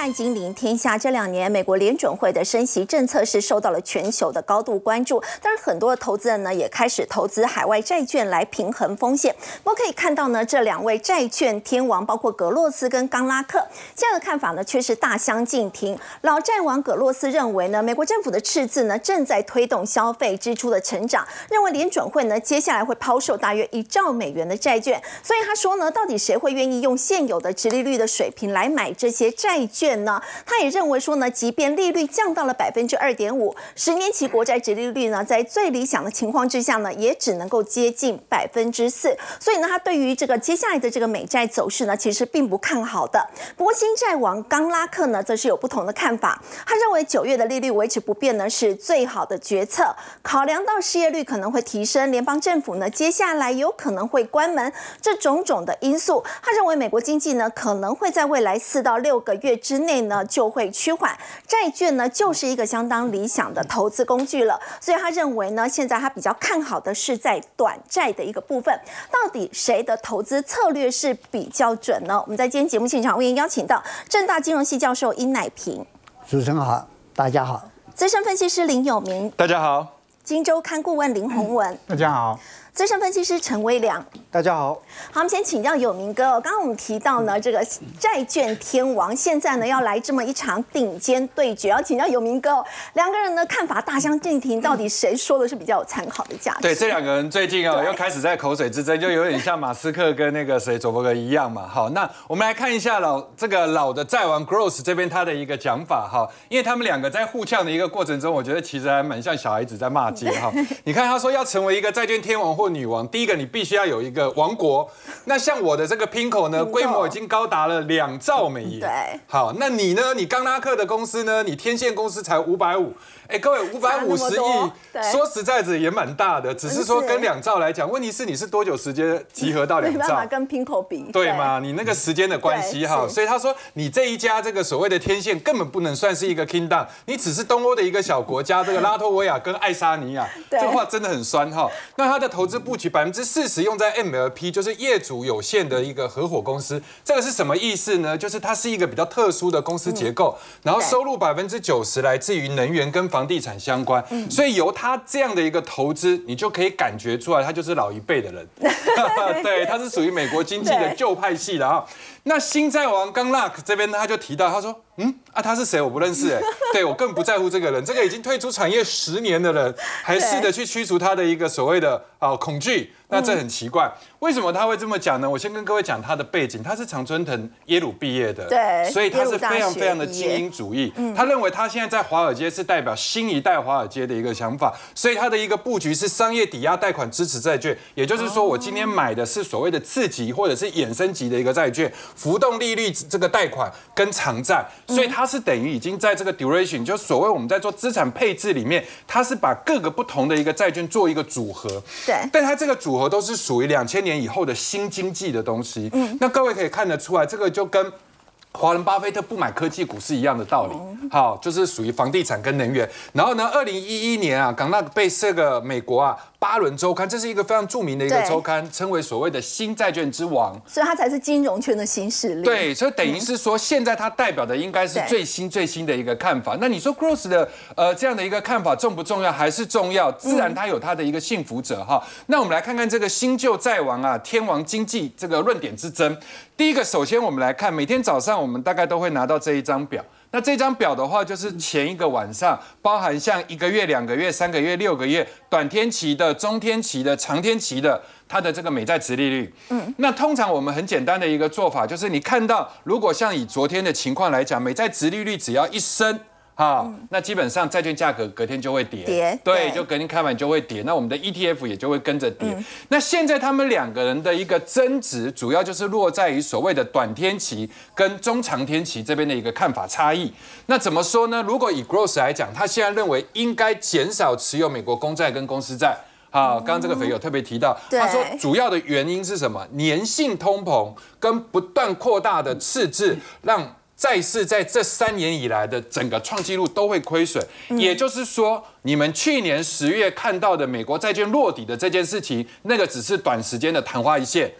看《金陵天下》。这两年，美国联准会的升息政策是受到了全球的高度关注。当然，很多的投资人呢也开始投资海外债券来平衡风险。我们可以看到呢，这两位债券天王，包括格洛斯跟冈拉克，这样的看法呢却是大相径庭。老债王格洛斯认为呢，美国政府的赤字呢正在推动消费支出的成长，认为联准会呢接下来会抛售大约一兆美元的债券。所以他说呢，到底谁会愿意用现有的直利率的水平来买这些债券呢？他也认为说呢，即便利率降到了百分之二点五，十年期国债直利率呢，在最理想的情况之下呢，也只能够接近百分之四。所以呢，他对于这个接下来的这个美债走势呢，其实并不看好的。不过，新债王冈拉克呢，则是有不同的看法。他认为九月的利率维持不变呢，是最好的决策。考量到失业率可能会提升，联邦政府呢，接下来有可能会关门，这种种的因素，他认为美国经济呢，可能会在未来四到六个月之内呢，就会趋缓。债券呢，就是一个相当理想的投资工具了。所以他认为呢，现在他比较看好的是在短债的一个部分。到底谁的投资策略是比较准呢？我们在今天节目现场为您邀请到正大金融系教授殷乃平，主持人好，大家好，资深分析师林有明，大家好，金周刊顾问林宏文，大家好。资深分析师陈威良，大家好。好，我们先请教有明哥哦。刚刚我们提到呢，这个债券天王现在呢要来这么一场顶尖对决，要请教有明哥哦。两个人的看法大相径庭，到底谁说的是比较有参考的价值？对，这两个人最近啊又开始在口水之争，就有点像马斯克跟那个谁佐伯格一样嘛。好，那我们来看一下老这个老的债王 Gross 这边他的一个讲法哈，因为他们两个在互呛的一个过程中，我觉得其实还蛮像小孩子在骂街哈。你看他说要成为一个债券天王。或女王，第一个你必须要有一个王国。那像我的这个 Pinko 呢，规模已经高达了两兆美元。对，好，那你呢？你刚拉克的公司呢？你天线公司才五百五。哎，各位，五百五十亿，说实在的也蛮大的，只是说跟两兆来讲，问题是你是多久时间集合到两兆？没办法跟 Pinko 比，对吗？你那个时间的关系哈，所以他说你这一家这个所谓的天线根本不能算是一个 Kingdom，你只是东欧的一个小国家，这个拉脱维亚跟爱沙尼亚，这话真的很酸哈。那他的投资布局百分之四十用在 MLP，就是业主有限的一个合伙公司，这个是什么意思呢？就是它是一个比较特殊的公司结构，然后收入百分之九十来自于能源跟房地产相关。所以由他这样的一个投资，你就可以感觉出来，他就是老一辈的人。对，他是属于美国经济的旧派系的啊。那新债王刚 Luck 这边他就提到，他说：“嗯啊，他是谁？我不认识。” 哎，对我更不在乎这个人。这个已经退出产业十年的人，还试着去驱除他的一个所谓的啊恐惧。那这很奇怪，为什么他会这么讲呢？我先跟各位讲他的背景，他是常春藤耶鲁毕业的，对，所以他是非常非常的精英主义。他认为他现在在华尔街是代表新一代华尔街的一个想法，所以他的一个布局是商业抵押贷款支持债券，也就是说，我今天买的是所谓的次级或者是衍生级的一个债券，浮动利率这个贷款跟长债，所以它是等于已经在这个 duration，就所谓我们在做资产配置里面，它是把各个不同的一个债券做一个组合，对，但它这个组合。都是属于两千年以后的新经济的东西。嗯，那各位可以看得出来，这个就跟华人巴菲特不买科技股是一样的道理。好，就是属于房地产跟能源。然后呢，二零一一年啊，港纳被这个美国啊。巴伦周刊，这是一个非常著名的一个周刊，称为所谓的新债券之王，所以它才是金融圈的新势力。对，所以等于是说，现在它代表的应该是最新最新的一个看法。那你说 Gross 的呃这样的一个看法重不重要？还是重要？自然它有它的一个幸福者哈。那我们来看看这个新旧债王啊，天王经济这个论点之争。第一个，首先我们来看，每天早上我们大概都会拿到这一张表。那这张表的话，就是前一个晚上，包含像一个月、两个月、三个月、六个月、短天期的、中天期的、长天期的，它的这个美债值利率。嗯，那通常我们很简单的一个做法，就是你看到，如果像以昨天的情况来讲，美债值利率只要一升。好，那基本上债券价格隔天就会跌，跌，对，就隔天开盘就会跌，那我们的 ETF 也就会跟着跌。那现在他们两个人的一个争执，主要就是落在于所谓的短天期跟中长天期这边的一个看法差异。那怎么说呢？如果以 Gross 来讲，他现在认为应该减少持有美国公债跟公司债。好，刚刚这个肥友特别提到，他说主要的原因是什么？粘性通膨跟不断扩大的赤字让。债市在这三年以来的整个创纪录都会亏损，也就是说，你们去年十月看到的美国债券落底的这件事情，那个只是短时间的昙花一现。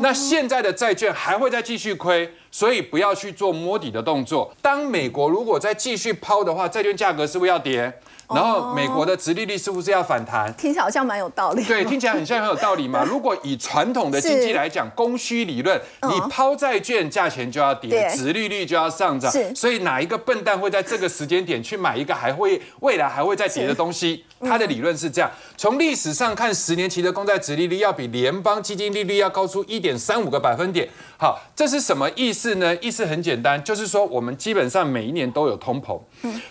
那现在的债券还会再继续亏。所以不要去做摸底的动作。当美国如果再继续抛的话，债券价格是不是要跌？然后美国的殖利率是不是要反弹？听起来好像蛮有道理。对，听起来很像很有道理嘛。如果以传统的经济来讲，供需理论，你抛债券价钱就要跌，殖利率就要上涨。所以哪一个笨蛋会在这个时间点去买一个还会未来还会再跌的东西？他的理论是这样：从历史上看，十年期的公债殖利率要比联邦基金利率要高出一点三五个百分点。好，这是什么意思呢？意思很简单，就是说我们基本上每一年都有通膨，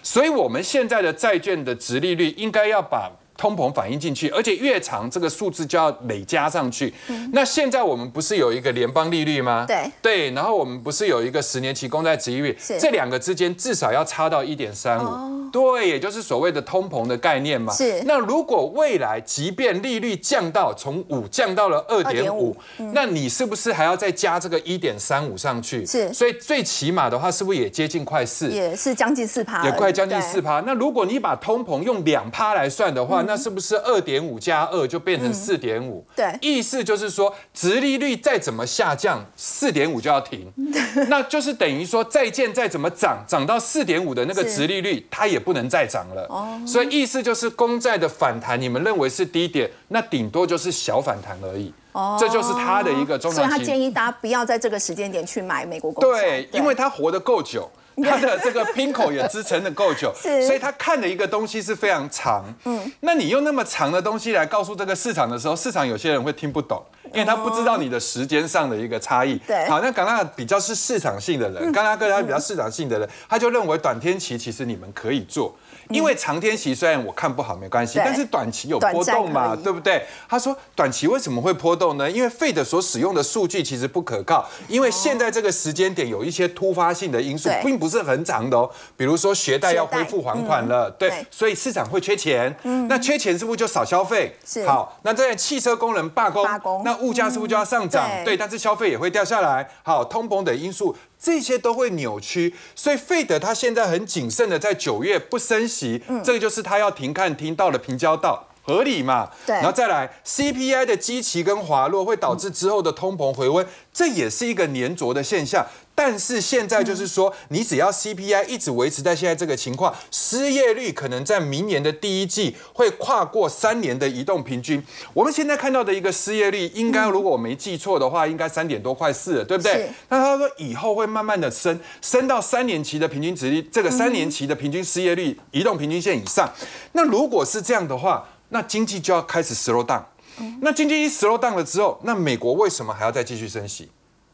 所以我们现在的债券的值利率应该要把。通膨反映进去，而且越长这个数字就要累加上去。那现在我们不是有一个联邦利率吗？对对，然后我们不是有一个十年期公债殖利率，这两个之间至少要差到一点三五。对，也就是所谓的通膨的概念嘛。是。那如果未来即便利率降到从五降到了二点五，那你是不是还要再加这个一点三五上去？是。所以最起码的话，是不是也接近快四？也是将近四趴。也快将近四趴。那如果你把通膨用两趴来算的话，那是不是二点五加二就变成四点五？对。意思就是说，殖利率再怎么下降，四点五就要停。那就是等于说，债券再怎么涨，涨到四点五的那个殖利率，它也不能再涨了。哦。所以意思就是，公债的反弹，你们认为是低点，那顶多就是小反弹而已。哦。这就是他的一个中长期。所以他建议大家不要在这个时间点去买美国公债。对，因为他活得够久。它的这个 pinko 也支撑的够久，所以他看的一个东西是非常长。嗯，那你用那么长的东西来告诉这个市场的时候，市场有些人会听不懂，因为他不知道你的时间上的一个差异。对，好，那刚刚比较是市场性的人，刚刚跟他比较市场性的人，他就认为短天期其实你们可以做。因为长天期虽然我看不好没关系，但是短期有波动嘛，对不对？他说短期为什么会波动呢？因为费的所使用的数据其实不可靠，因为现在这个时间点有一些突发性的因素，并不是很长的哦。比如说学贷要恢复还款了，对，所以市场会缺钱，那缺钱是不是就少消费？是。好，那在汽车工人罢工，那物价是不是就要上涨？对，但是消费也会掉下来。好，通膨的因素。这些都会扭曲，所以费德他现在很谨慎的在九月不升息，这个就是他要停看听到了平交道，合理嘛？对，然后再来 CPI 的基期跟滑落会导致之后的通膨回温，这也是一个粘着的现象。但是现在就是说，你只要 CPI 一直维持在现在这个情况，失业率可能在明年的第一季会跨过三年的移动平均。我们现在看到的一个失业率，应该如果我没记错的话，应该三点多快四了，对不对？那他说以后会慢慢的升，升到三年期的平均值率，这个三年期的平均失业率移动平均线以上。那如果是这样的话，那经济就要开始 slow down。那经济一 slow down 了之后，那美国为什么还要再继续升息？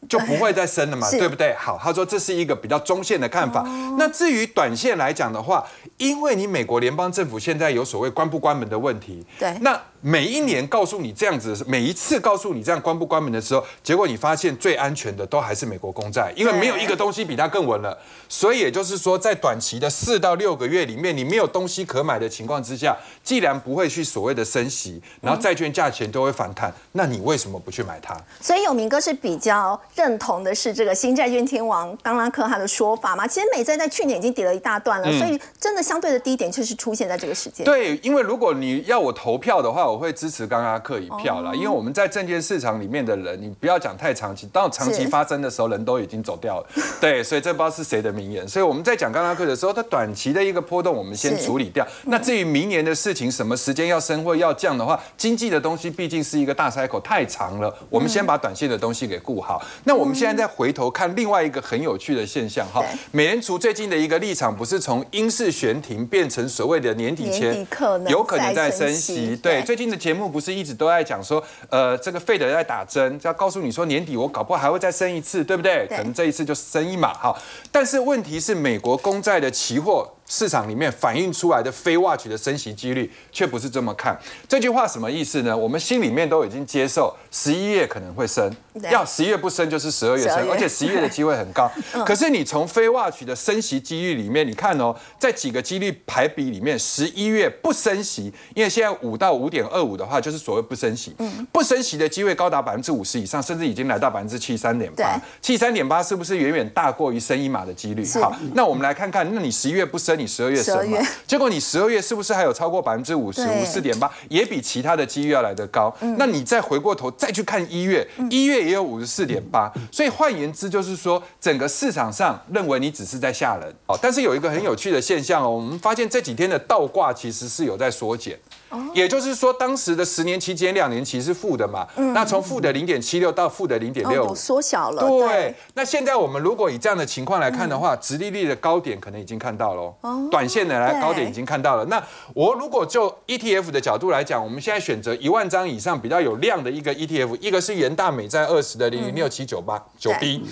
就不会再升了嘛，对不对？好，他说这是一个比较中线的看法。那至于短线来讲的话，因为你美国联邦政府现在有所谓关不关门的问题，对，那。每一年告诉你这样子，每一次告诉你这样关不关门的时候，结果你发现最安全的都还是美国公债，因为没有一个东西比它更稳了。所以也就是说，在短期的四到六个月里面，你没有东西可买的情况之下，既然不会去所谓的升息，然后债券价钱都会反弹，那你为什么不去买它？所以有明哥是比较认同的是这个新债券天王刚拉克他的说法嘛？其实美债在去年已经跌了一大段了，所以真的相对的低点就是出现在这个时间。对，因为如果你要我投票的话。我会支持刚刚克一票了，因为我们在证券市场里面的人，你不要讲太长期，到长期发生的时候，人都已经走掉了。对，所以这不知道是谁的名言。所以我们在讲刚刚克的时候，它短期的一个波动，我们先处理掉。那至于明年的事情，什么时间要升或要降的话，经济的东西毕竟是一个大 cycle，太长了。我们先把短线的东西给顾好。那我们现在再回头看另外一个很有趣的现象哈，美联储最近的一个立场不是从英式悬停变成所谓的年底前有可能在升息，对，最近。的节目不是一直都在讲说，呃，这个费德在打针，要告诉你说年底我搞不好还会再升一次，对不对？可能这一次就升一码哈。但是问题是，美国公债的期货。市场里面反映出来的非 watch 的升息几率却不是这么看。这句话什么意思呢？我们心里面都已经接受十一月可能会升，要十一月不升就是十二月升，而且十一月的机会很高。可是你从非 watch 的升息几率里面，你看哦，在几个几率排比里面，十一月不升息，因为现在五到五点二五的话，就是所谓不升息。不升息的机会高达百分之五十以上，甚至已经来到百分之七三点八。七三点八是不是远远大过于升一码的几率？好，那我们来看看，那你十一月不升？你十二月升嘛，结果你十二月是不是还有超过百分之五十五四点八，也比其他的机遇要来得高？那你再回过头再去看一月，一月也有五十四点八，所以换言之就是说，整个市场上认为你只是在吓人哦。但是有一个很有趣的现象哦，我们发现这几天的倒挂其实是有在缩减。也就是说，当时的十年期间两年期是负的嘛？那从负的零点七六到负的零点六，缩小了。对。那现在我们如果以这样的情况来看的话，直利率的高点可能已经看到了。哦。短线的来高点已经看到了。那我如果就 ETF 的角度来讲，我们现在选择一万张以上比较有量的一个 ETF，一个是元大美债二十的零零六七九八九 B，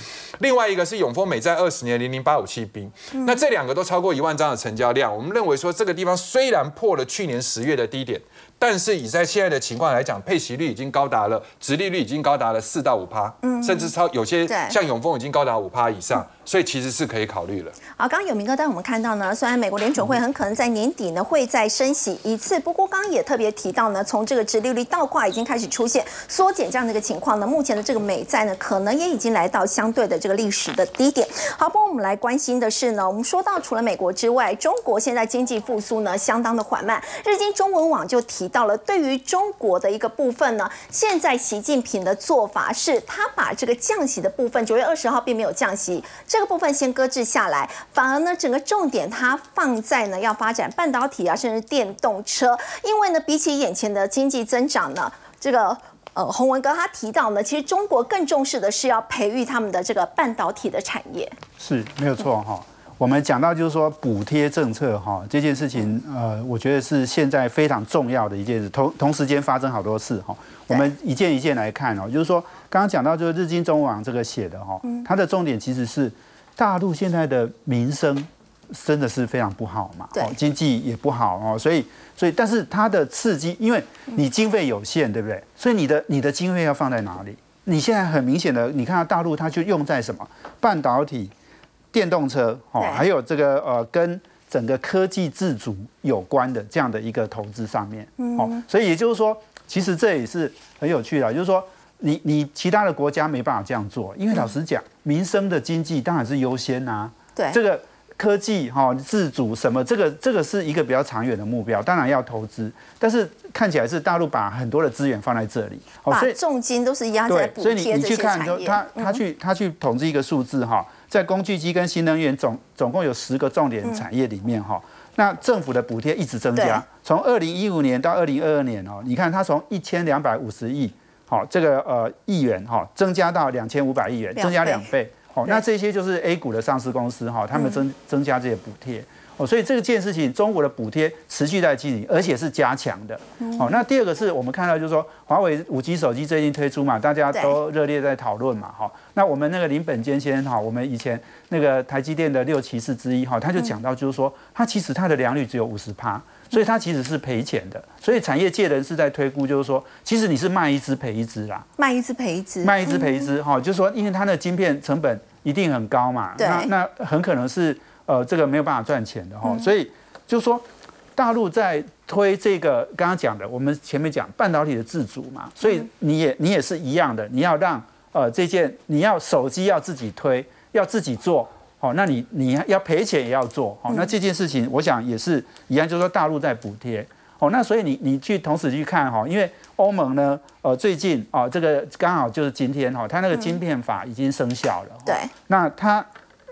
另外一个是永丰美债二十年零零八五七 B。那这两个都超过一万张的成交量，我们认为说这个地方虽然破了去年十月的低点。点。但是以在现在的情况来讲，配息率已经高达了，殖利率已经高达了四到五趴，嗯，甚至超有些像永丰已经高达五趴以上。所以其实是可以考虑了。好，刚刚有明哥带我们看到呢，虽然美国联准会很可能在年底呢会再升息一次，不过刚刚也特别提到呢，从这个殖利率倒挂已经开始出现缩减这样的一个情况呢，目前的这个美债呢可能也已经来到相对的这个历史的低点。好，不过我们来关心的是呢，我们说到除了美国之外，中国现在经济复苏呢相当的缓慢。日经中文网就提到了，对于中国的一个部分呢，现在习近平的做法是他把这个降息的部分，九月二十号并没有降息这。个部分先搁置下来，反而呢，整个重点它放在呢要发展半导体啊，甚至电动车。因为呢，比起眼前的经济增长呢，这个呃洪文哥他提到呢，其实中国更重视的是要培育他们的这个半导体的产业。是没有错哈。我们讲到就是说补贴政策哈这件事情，呃，我觉得是现在非常重要的一件事。同同时间发生好多事哈，我们一件一件来看哦。就是说刚刚讲到就是日经中文网这个写的哈，它的重点其实是。大陆现在的民生真的是非常不好嘛？对，经济也不好哦，所以，所以，但是它的刺激，因为你经费有限，对不对？所以你的你的经费要放在哪里？你现在很明显的，你看到大陆它就用在什么半导体、电动车哦，还有这个呃跟整个科技自主有关的这样的一个投资上面哦，所以也就是说，其实这也是很有趣的，就是说。你你其他的国家没办法这样做，因为老实讲，民生的经济当然是优先呐。对，这个科技哈自主什么，这个这个是一个比较长远的目标，当然要投资。但是看起来是大陆把很多的资源放在这里，所以重金都是压在补贴这些产业。他他去他去统计一个数字哈，在工具机跟新能源总总共有十个重点产业里面哈，那政府的补贴一直增加，从二零一五年到二零二二年哦，你看它从一千两百五十亿。好，这个呃亿元哈，增加到两千五百亿元，增加两倍。好，那这些就是 A 股的上市公司哈，他们增增加这些补贴。哦，所以这件事情，中国的补贴持续在进行，而且是加强的。哦，那第二个是我们看到就是说，华为五 G 手机最近推出嘛，大家都热烈在讨论嘛。哈，那我们那个林本坚先生哈，我们以前那个台积电的六骑士之一哈，他就讲到就是说，他其实他的良率只有五十趴。所以它其实是赔钱的，所以产业界人士在推估，就是说，其实你是卖一只赔一只啦，卖一只赔一只，卖一只赔一只，哈，就是说，因为它的晶片成本一定很高嘛，那那很可能是呃这个没有办法赚钱的哈，所以就是说，大陆在推这个刚刚讲的，我们前面讲半导体的自主嘛，所以你也你也是一样的，你要让呃这件你要手机要自己推，要自己做。好，那你你要赔钱也要做，好，那这件事情我想也是一样，就是说大陆在补贴，哦，那所以你你去同时去看哈，因为欧盟呢，呃，最近啊，这个刚好就是今天哈，它那个晶片法已经生效了，对，那它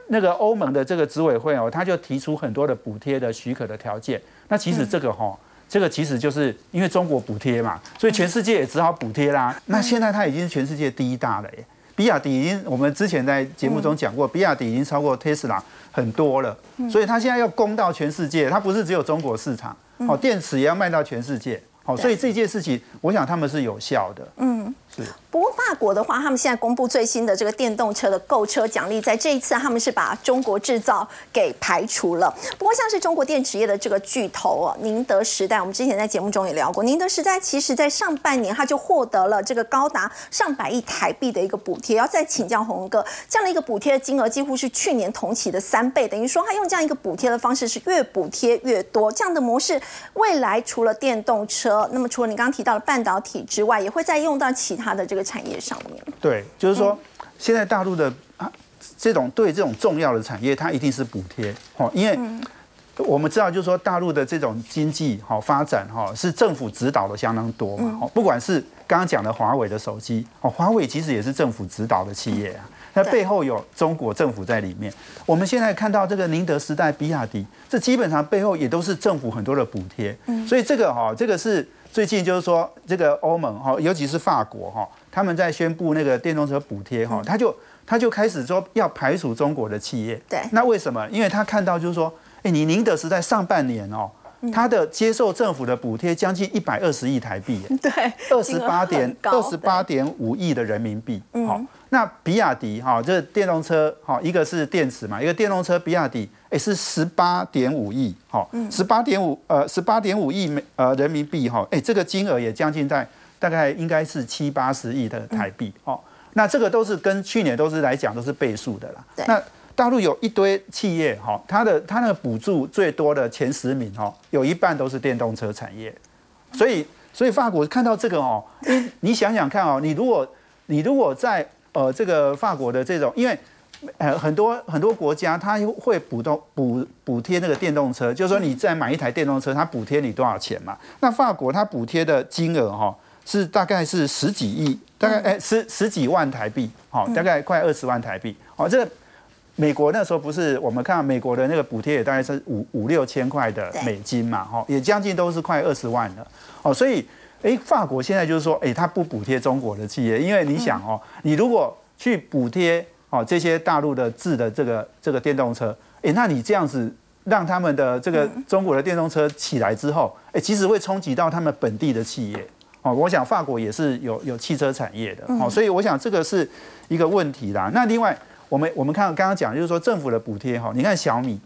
那个欧盟的这个执委会哦，他就提出很多的补贴的许可的条件，那其实这个哈，这个其实就是因为中国补贴嘛，所以全世界也只好补贴啦，那现在它已经是全世界第一大了耶。比亚迪已经，我们之前在节目中讲过，比亚迪已经超过特斯拉很多了，所以它现在要攻到全世界，它不是只有中国市场，哦，电池也要卖到全世界。好，所以这件事情，我想他们是有效的。嗯，是。不过法国的话，他们现在公布最新的这个电动车的购车奖励，在这一次他们是把中国制造给排除了。不过像是中国电池业的这个巨头哦，宁德时代，我们之前在节目中也聊过，宁德时代其实在上半年它就获得了这个高达上百亿台币的一个补贴。要再请教洪哥，这样的一个补贴的金额几乎是去年同期的三倍，等于说他用这样一个补贴的方式是越补贴越多。这样的模式，未来除了电动车。那么除了你刚刚提到的半导体之外，也会再用到其他的这个产业上面。对，就是说现在大陆的啊这种对这种重要的产业，它一定是补贴哦，因为我们知道，就是说大陆的这种经济哈发展哈是政府指导的相当多嘛，不管是刚刚讲的华为的手机，哦，华为其实也是政府指导的企业啊，那背后有中国政府在里面。我们现在看到这个宁德时代、比亚迪，这基本上背后也都是政府很多的补贴，所以这个哈，这个是最近就是说这个欧盟哈，尤其是法国哈，他们在宣布那个电动车补贴哈，他就他就开始说要排除中国的企业，对，那为什么？因为他看到就是说。哎，你宁德时代上半年哦，它的接受政府的补贴将近一百二十亿台币，对，二十八点二十八点五亿的人民币。好，那比亚迪哈，这电动车哈，一个是电池嘛，一个电动车比亚迪，哎，是十八点五亿，哈，十八点五呃，十八点五亿美呃人民币哈，哎，这个金额也将近在大概应该是七八十亿的台币哦。那这个都是跟去年都是来讲都是倍数的啦。那大陆有一堆企业，哈，它的它那个补助最多的前十名，哈，有一半都是电动车产业，所以所以法国看到这个，哦，你你想想看，哦，你如果你如果在呃这个法国的这种，因为呃很多很多国家它会补动补补贴那个电动车，就是说你再买一台电动车，它补贴你多少钱嘛？那法国它补贴的金额，哈，是大概是十几亿，大概哎十十几万台币，好，大概快二十万台币，好这。美国那时候不是我们看美国的那个补贴也大概是五五六千块的美金嘛，哈，也将近都是快二十万了，哦，所以，哎，法国现在就是说，哎，他不补贴中国的企业，因为你想哦，你如果去补贴哦这些大陆的制的这个这个电动车，哎，那你这样子让他们的这个中国的电动车起来之后，哎，其实会冲击到他们本地的企业，哦，我想法国也是有有汽车产业的，哦，所以我想这个是一个问题啦。那另外。我们我们看刚刚讲，就是说政府的补贴哈，你看小米，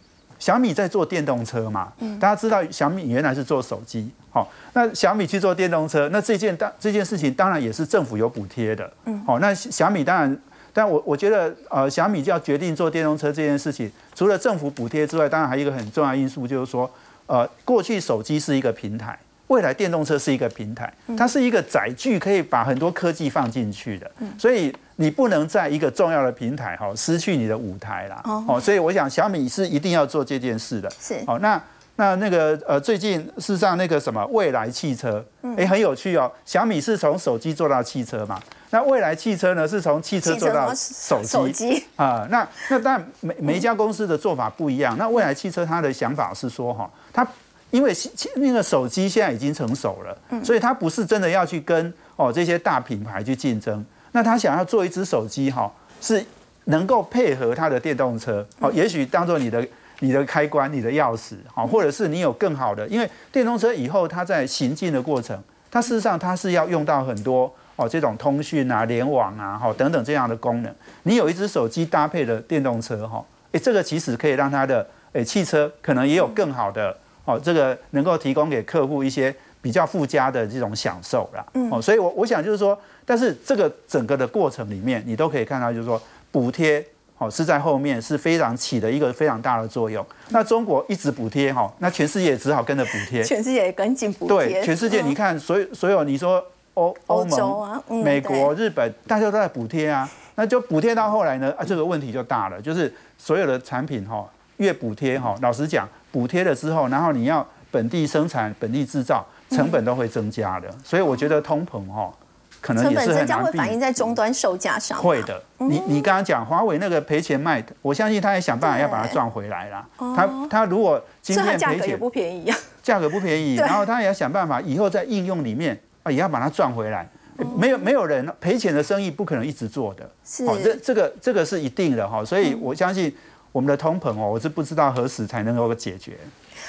小米在做电动车嘛，大家知道小米原来是做手机，好，那小米去做电动车，那这件当这件事情当然也是政府有补贴的，好，那小米当然，但我我觉得呃小米就要决定做电动车这件事情，除了政府补贴之外，当然还有一个很重要因素就是说，呃，过去手机是一个平台。未来电动车是一个平台，它是一个载具，可以把很多科技放进去的。所以你不能在一个重要的平台哈失去你的舞台啦。哦，所以我想小米是一定要做这件事的。是。哦，那那那个呃，最近事实上那个什么未来汽车，哎，很有趣哦。小米是从手机做到汽车嘛？那未来汽车呢是从汽车做到手机啊？那那当然每每一家公司的做法不一样。那未来汽车它的想法是说哈，它。因为那个手机现在已经成熟了，所以它不是真的要去跟哦这些大品牌去竞争。那他想要做一只手机哈，是能够配合他的电动车，哦，也许当做你的你的开关、你的钥匙，好，或者是你有更好的，因为电动车以后它在行进的过程，它事实上它是要用到很多哦这种通讯啊、联网啊、哈等等这样的功能。你有一只手机搭配的电动车哈，诶，这个其实可以让它的诶汽车可能也有更好的。哦，这个能够提供给客户一些比较附加的这种享受啦。嗯，哦，所以，我我想就是说，但是这个整个的过程里面，你都可以看到，就是说，补贴哦是在后面是非常起的一个非常大的作用。那中国一直补贴哈，那全世界只好跟着补贴，全世界也跟进补贴。对，全世界你看，所有所有你说欧欧盟、美国、日本，大家都在补贴啊，那就补贴到后来呢，啊，这个问题就大了，就是所有的产品哈，越补贴哈，老实讲。补贴了之后，然后你要本地生产、本地制造，成本都会增加的。所以我觉得通膨哈，可能也是很难会反映在终端售价上。会的，你你刚刚讲华为那个赔钱卖，我相信他也想办法要把它赚回来啦。他他如果今天价格也不便宜呀，价格不便宜，然后他也要想办法以后在应用里面啊，也要把它赚回来。没有没有人赔钱的生意不可能一直做的，是这这个这个是一定的哈。所以我相信。我们的通膨哦，我是不知道何时才能够解决。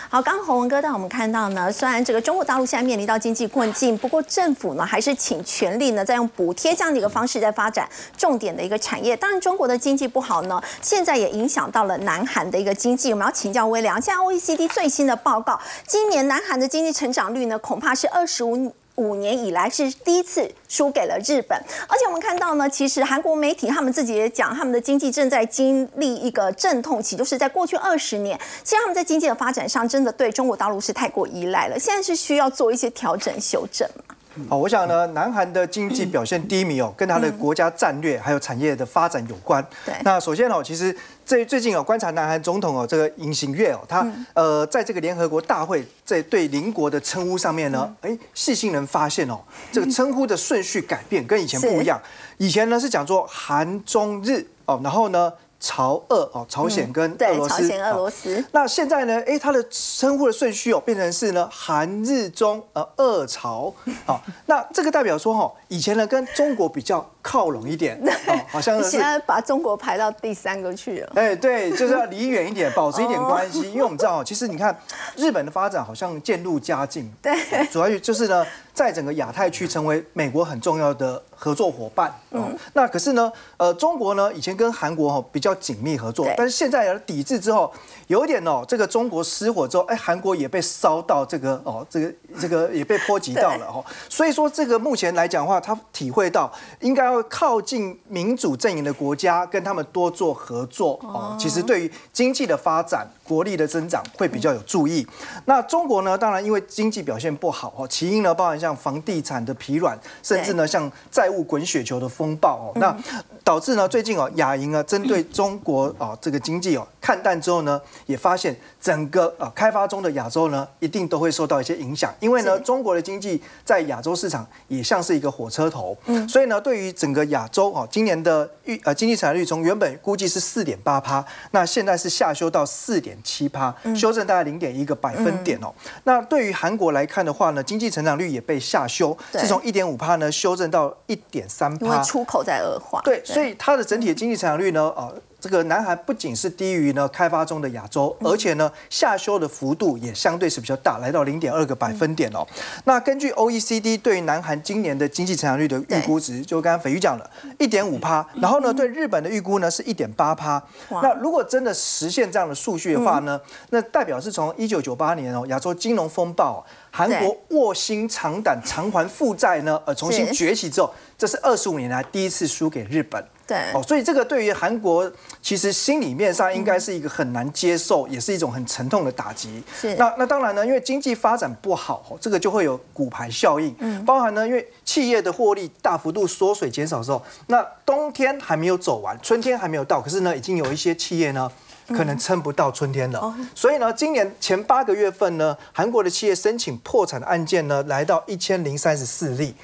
好，刚刚洪文哥带我们看到呢，虽然这个中国大陆现在面临到经济困境，不过政府呢还是请全力呢在用补贴这样的一个方式在发展重点的一个产业。当然，中国的经济不好呢，现在也影响到了南韩的一个经济。我们要请教威廉，现在 OECD 最新的报告，今年南韩的经济成长率呢，恐怕是二十五。五年以来是第一次输给了日本，而且我们看到呢，其实韩国媒体他们自己也讲，他们的经济正在经历一个阵痛期，就是在过去二十年，其实他们在经济的发展上真的对中国大陆是太过依赖了，现在是需要做一些调整修正嘛？好，我想呢，南韩的经济表现低迷哦，跟它的国家战略还有产业的发展有关。对，那首先哦，其实最最近哦，观察南韩总统哦，这个尹锡悦哦，他呃，在这个联合国大会在对邻国的称呼上面呢，哎，细心人发现哦，这个称呼的顺序改变跟以前不一样。以前呢是讲做韩中日哦，然后呢。朝俄哦，朝鲜跟俄罗斯，朝鲜俄罗斯。那现在呢？哎，它的称呼的顺序哦，变成是呢韩日中呃俄朝。好，那这个代表说哈，以前呢跟中国比较靠拢一点，好像是现在把中国排到第三个去了。哎，对，就是要离远一点，保持一点关系。因为我们知道，其实你看日本的发展好像渐入佳境，对，主要就是呢。在整个亚太区成为美国很重要的合作伙伴。嗯，那可是呢，呃，中国呢以前跟韩国哈比较紧密合作，但是现在有了抵制之后，有点哦，这个中国失火之后，哎，韩国也被烧到这个哦，这个这个也被波及到了哦。所以说这个目前来讲的话，他体会到应该要靠近民主阵营的国家，跟他们多做合作哦。其实对于经济的发展、国力的增长会比较有注意。那中国呢，当然因为经济表现不好哦，起因呢包含。像房地产的疲软，甚至呢像债务滚雪球的风暴哦，那导致呢最近哦亚银啊针对中国啊这个经济哦看淡之后呢，也发现整个呃开发中的亚洲呢一定都会受到一些影响，因为呢中国的经济在亚洲市场也像是一个火车头，嗯，所以呢对于整个亚洲哦今年的预呃经济成长率从原本估计是四点八趴，那现在是下修到四点七趴，修正大概零点一个百分点哦。那对于韩国来看的话呢，经济成长率也被被下修，是从一点五趴呢修正到一点三帕，因为出口在恶化。对，所以它的整体的经济成长率呢，呃，这个南韩不仅是低于呢开发中的亚洲，而且呢下修的幅度也相对是比较大，来到零点二个百分点哦。那根据 OECD 对南韩今年的经济成长率的预估值，就刚刚斐玉讲了，一点五趴。然后呢，对日本的预估呢是一点八趴。那如果真的实现这样的数据的话呢，那代表是从一九九八年哦亚洲金融风暴，韩国卧薪尝胆偿还负债呢，呃重新崛起之后，这是二十五年来第一次输给日本。对哦，所以这个对于韩国其实心里面上应该是一个很难接受，也是一种很沉痛的打击。是那那当然呢，因为经济发展不好，这个就会有骨牌效应。嗯，包含呢，因为企业的获利大幅度缩水减少之后，那冬天还没有走完，春天还没有到，可是呢，已经有一些企业呢可能撑不到春天了。所以呢，今年前八个月份呢，韩国的企业申请破产的案件呢，来到一千零三十四例。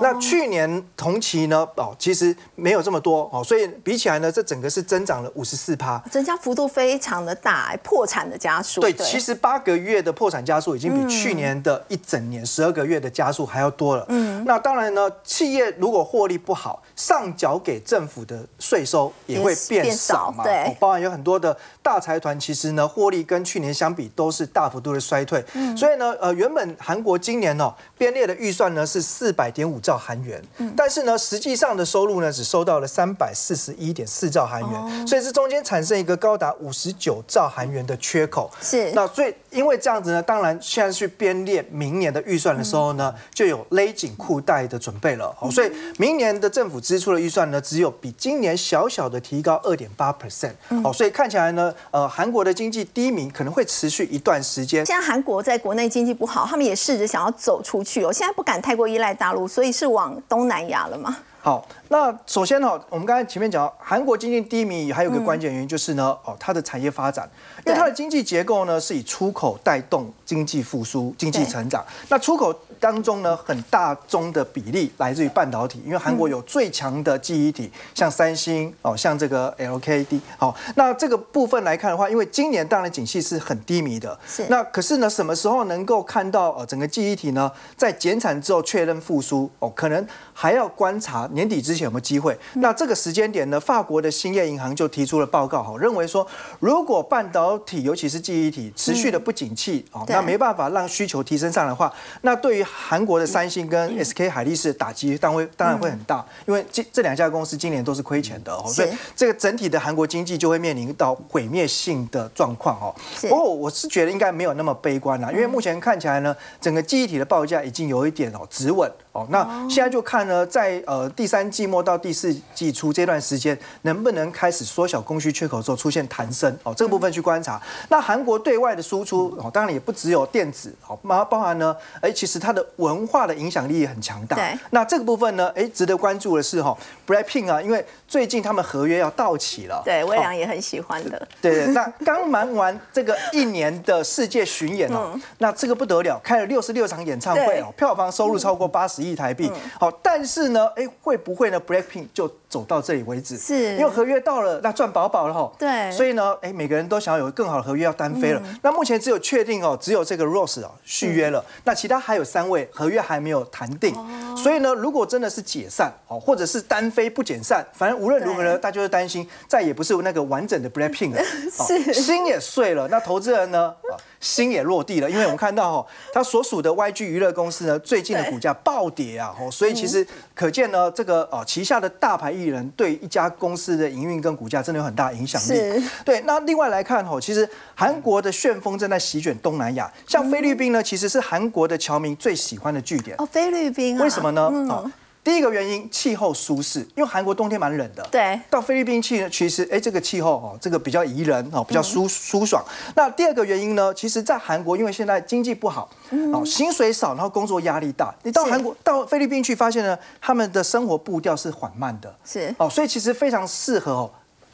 那去年同期呢？哦，其实没有这么多哦，所以比起来呢，这整个是增长了五十四趴，增加幅度非常的大，破产的加速。对，其实八个月的破产加速已经比去年的一整年十二个月的加速还要多了。嗯，那当然呢，企业如果获利不好，上缴给政府的税收也会变少嘛。对，包含有很多的大财团，其实呢，获利跟去年相比都是大幅度的衰退。嗯，所以呢，呃，原本韩国今年哦编列的预算呢是四百点五。五兆韩元，但是呢，实际上的收入呢，只收到了三百四十一点四兆韩元，所以这中间产生一个高达五十九兆韩元的缺口。是，那所以因为这样子呢，当然现在去编列明年的预算的时候呢，就有勒紧裤带的准备了。哦，所以明年的政府支出的预算呢，只有比今年小小的提高二点八 percent。哦，所以看起来呢，呃，韩国的经济低迷可能会持续一段时间。现在韩国在国内经济不好，他们也试着想要走出去哦，现在不敢太过依赖大陆，所以。所以是往东南亚了吗？好，那首先呢，我们刚才前面讲，韩国经济低迷，还有个关键原因就是呢，哦，它的产业发展，因为它的经济结构呢是以出口带动经济复苏、经济成长。那出口当中呢，很大宗的比例来自于半导体，因为韩国有最强的记忆体，像三星哦，像这个 LKD。好，那这个部分来看的话，因为今年当然景气是很低迷的，是。那可是呢，什么时候能够看到呃整个记忆体呢，在减产之后确认复苏？哦，可能还要观察年底之前有没有机会。那这个时间点呢，法国的兴业银行就提出了报告，哈，认为说，如果半导体尤其是记忆体持续的不景气，哦，那没办法让需求提升上的话，那对于韩国的三星跟 SK 海力士打击当会当然会很大，因为这这两家公司今年都是亏钱的哦，所以这个整体的韩国经济就会面临到毁灭性的状况哦。不过我是觉得应该没有那么悲观啦，因为目前看起来呢，整个记忆体的报价已经有一点哦止稳哦，那现在就看呢，在呃第三季末到第四季初这段时间，能不能开始缩小供需缺口之后出现弹升哦，这个部分去观察。那韩国对外的输出哦，当然也不只有电子哦，包包含呢，哎，其实它的文化的影响力也很强大。对。那这个部分呢，哎，值得关注的是哈，Blackpink 啊，因为最近他们合约要到期了。对，微良也很喜欢的。对对，那刚忙完这个一年的世界巡演哦，那这个不得了，开了六十六场演唱会哦，票房收入超过八十。亿台币，好，但是呢，哎，会不会呢？Blackpink 就走到这里为止，是，因为合约到了，那赚饱饱了哈。对，所以呢，哎，每个人都想要有更好的合约要单飞了。那目前只有确定哦，只有这个 Rose 啊续约了，那其他还有三位合约还没有谈定。所以呢，如果真的是解散哦，或者是单飞不解散，反正无论如何呢，大家就是担心再也不是那个完整的 Blackpink 了，是。心也碎了。那投资人呢？心也落地了，因为我们看到哦，他所属的 YG 娱乐公司呢，最近的股价暴跌啊，哦，所以其实可见呢，这个哦旗下的大牌艺人对一家公司的营运跟股价真的有很大影响力。对，那另外来看吼，其实韩国的旋风正在席卷东南亚，像菲律宾呢，其实是韩国的侨民最喜欢的据点。哦，菲律宾啊？为什么呢？哦。第一个原因，气候舒适，因为韩国冬天蛮冷的。对。到菲律宾去呢，其实哎，这个气候哦，这个比较宜人哦，比较舒舒爽。那第二个原因呢，其实，在韩国，因为现在经济不好，哦，薪水少，然后工作压力大。你到韩国、到菲律宾去，发现呢，他们的生活步调是缓慢的。是。哦，所以其实非常适合哦。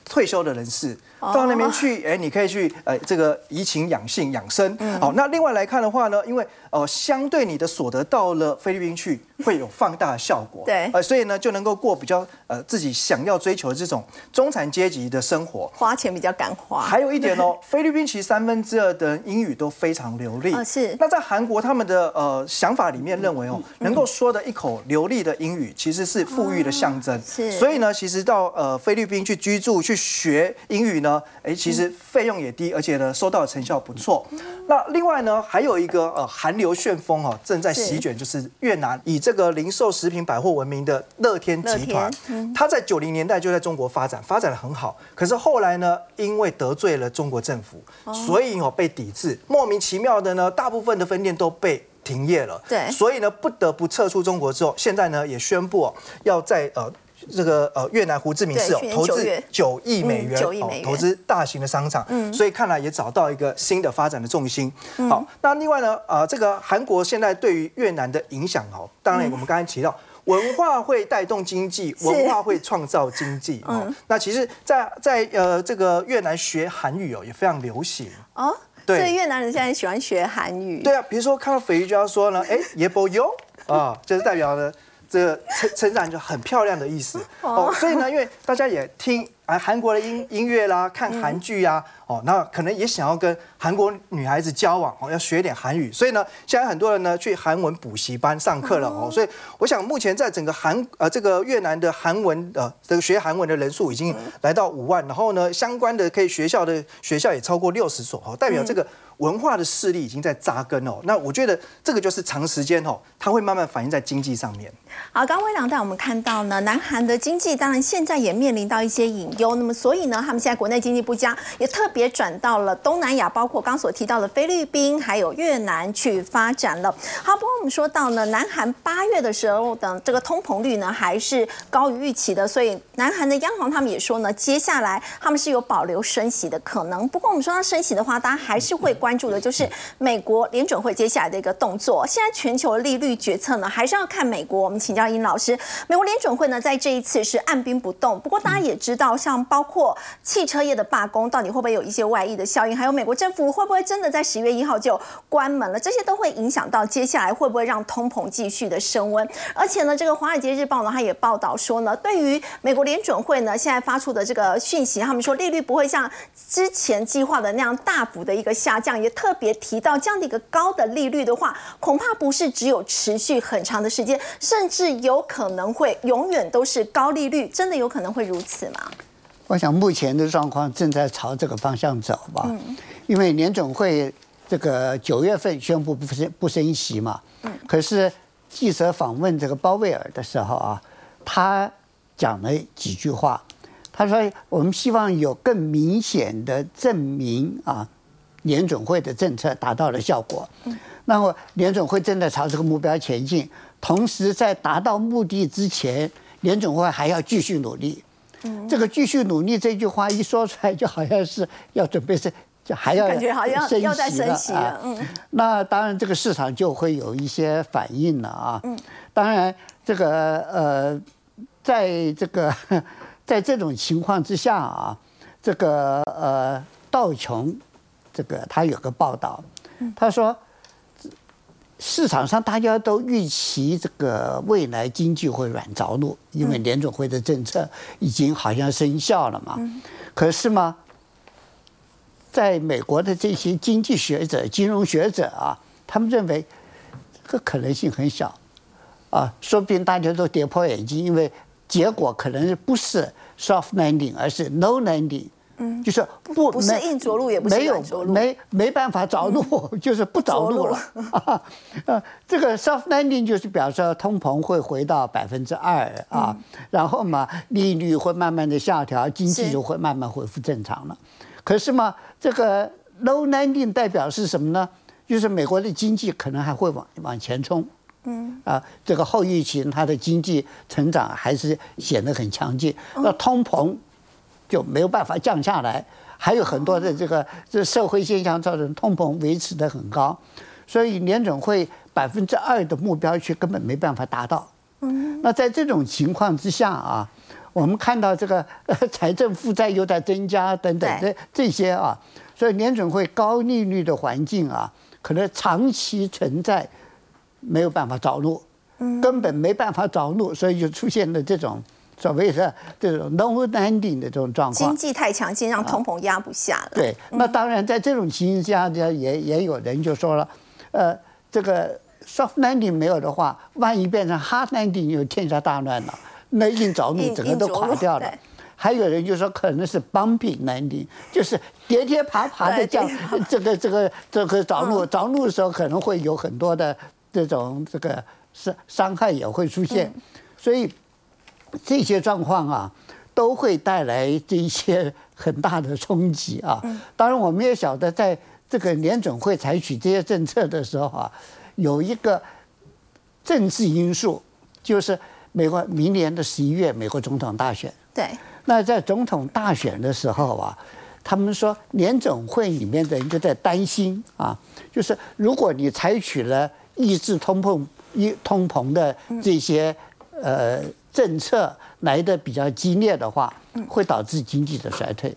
退休的人士到那边去，哎，你可以去，呃，这个怡情养性养生。好，那另外来看的话呢，因为呃，相对你的所得到了菲律宾去，会有放大的效果。对，呃，所以呢，就能够过比较呃自己想要追求的这种中产阶级的生活，花钱比较敢花。还有一点哦，菲律宾其实三分之二的人英语都非常流利。是。那在韩国他们的呃想法里面认为哦，能够说的一口流利的英语，其实是富裕的象征。是。所以呢，其实到呃菲律宾去居住去学。英语呢，哎，其实费用也低，而且呢，收到的成效不错。那另外呢，还有一个呃，韩流旋风哦，正在席卷，就是越南以这个零售食品百货闻名的乐天集团，它在九零年代就在中国发展，发展的很好。可是后来呢，因为得罪了中国政府，所以哦被抵制，莫名其妙的呢，大部分的分店都被停业了。对，所以呢，不得不撤出中国之后，现在呢也宣布要在呃。这个呃越南胡志明市哦投资九亿美元哦投资大型的商场，所以看来也找到一个新的发展的重心。好，那另外呢呃这个韩国现在对于越南的影响哦，当然我们刚才提到文化会带动经济，文化会创造经济哦。那其实，在在呃这个越南学韩语哦也非常流行哦。对，所以越南人现在喜欢学韩语。对啊，比如说看到肥鱼就要说呢，哎耶波哟啊，就是代表呢。这个称称赞就很漂亮的意思。哦，所以呢，因为大家也听啊韩国的音音乐啦，看韩剧呀，哦，那可能也想要跟韩国女孩子交往哦，要学点韩语，所以呢，现在很多人呢去韩文补习班上课了哦，所以我想目前在整个韩呃这个越南的韩文呃这个学韩文的人数已经来到五万，然后呢相关的可以学校的学校也超过六十所哦，代表这个。文化的势力已经在扎根哦，那我觉得这个就是长时间哦，它会慢慢反映在经济上面。好，刚微良带我们看到呢，南韩的经济当然现在也面临到一些隐忧，那么所以呢，他们现在国内经济不佳，也特别转到了东南亚，包括刚所提到的菲律宾还有越南去发展了。好，不过我们说到呢，南韩八月的时候的这个通膨率呢还是高于预期的，所以南韩的央行他们也说呢，接下来他们是有保留升息的可能。不过我们说到升息的话，大家还是会关。关注的就是美国联准会接下来的一个动作。现在全球利率决策呢，还是要看美国。我们请教殷老师，美国联准会呢，在这一次是按兵不动。不过大家也知道，像包括汽车业的罢工，到底会不会有一些外溢的效应？还有美国政府会不会真的在十月一号就关门了？这些都会影响到接下来会不会让通膨继续的升温。而且呢，这个《华尔街日报》呢，它也报道说呢，对于美国联准会呢，现在发出的这个讯息，他们说利率不会像之前计划的那样大幅的一个下降。也特别提到这样的一个高的利率的话，恐怕不是只有持续很长的时间，甚至有可能会永远都是高利率，真的有可能会如此吗？我想目前的状况正在朝这个方向走吧。嗯，因为年总会这个九月份宣布不升不升息嘛。嗯。可是记者访问这个鲍威尔的时候啊，他讲了几句话，他说：“我们希望有更明显的证明啊。”联准会的政策达到了效果，那么联总会正在朝这个目标前进，同时在达到目的之前，联总会还要继续努力。嗯，这个继续努力这句话一说出来，就好像是要准备是就还要感觉好像要再升息了。嗯，那当然这个市场就会有一些反应了啊。嗯，当然这个呃，在这个 在这种情况之下啊，这个呃道琼这个他有个报道，他说。市场上大家都预期这个未来经济会软着陆，因为联总会的政策已经好像生效了嘛。可是嘛，在美国的这些经济学者、金融学者啊，他们认为这个可能性很小啊，说不定大家都跌破眼镜，因为结果可能不是 soft landing，而是 no landing。嗯，就是不不是硬着陆，也不是软着陆，没没办法着陆，就是不着陆了。呃，这个 soft landing 就是表示通膨会回到百分之二啊，然后嘛，利率会慢慢的下调，经济就会慢慢恢复正常了。可是嘛，这个 low landing 代表是什么呢？就是美国的经济可能还会往往前冲。嗯啊，这个后疫情它的经济成长还是显得很强劲。那通膨。就没有办法降下来，还有很多的这个这社会现象造成通膨维持的很高，所以联准会百分之二的目标却根本没办法达到。嗯，那在这种情况之下啊，我们看到这个 财政负债又在增加等等这这些啊，所以联准会高利率的环境啊，可能长期存在没有办法着陆，根本没办法着陆，所以就出现了这种。所谓是这种 no landing 的这种状况，经济太强劲，让通膨压不下了。对，那当然在这种情形下，也也有人就说了，呃，这个 soft landing 没有的话，万一变成 hard landing，就天下大乱了，那硬着陆整个都垮掉了。还有人就说可能是 bumping landing，就是跌跌爬爬的降，这个这个这个着陆着陆的时候可能会有很多的这种这个伤伤害也会出现，所以。这些状况啊，都会带来这一些很大的冲击啊。当然，我们也晓得，在这个联准会采取这些政策的时候啊，有一个政治因素，就是美国明年的十一月美国总统大选。对。那在总统大选的时候啊，他们说联总会里面的人就在担心啊，就是如果你采取了抑制通膨、抑通膨的这些呃。政策来的比较激烈的话，会导致经济的衰退。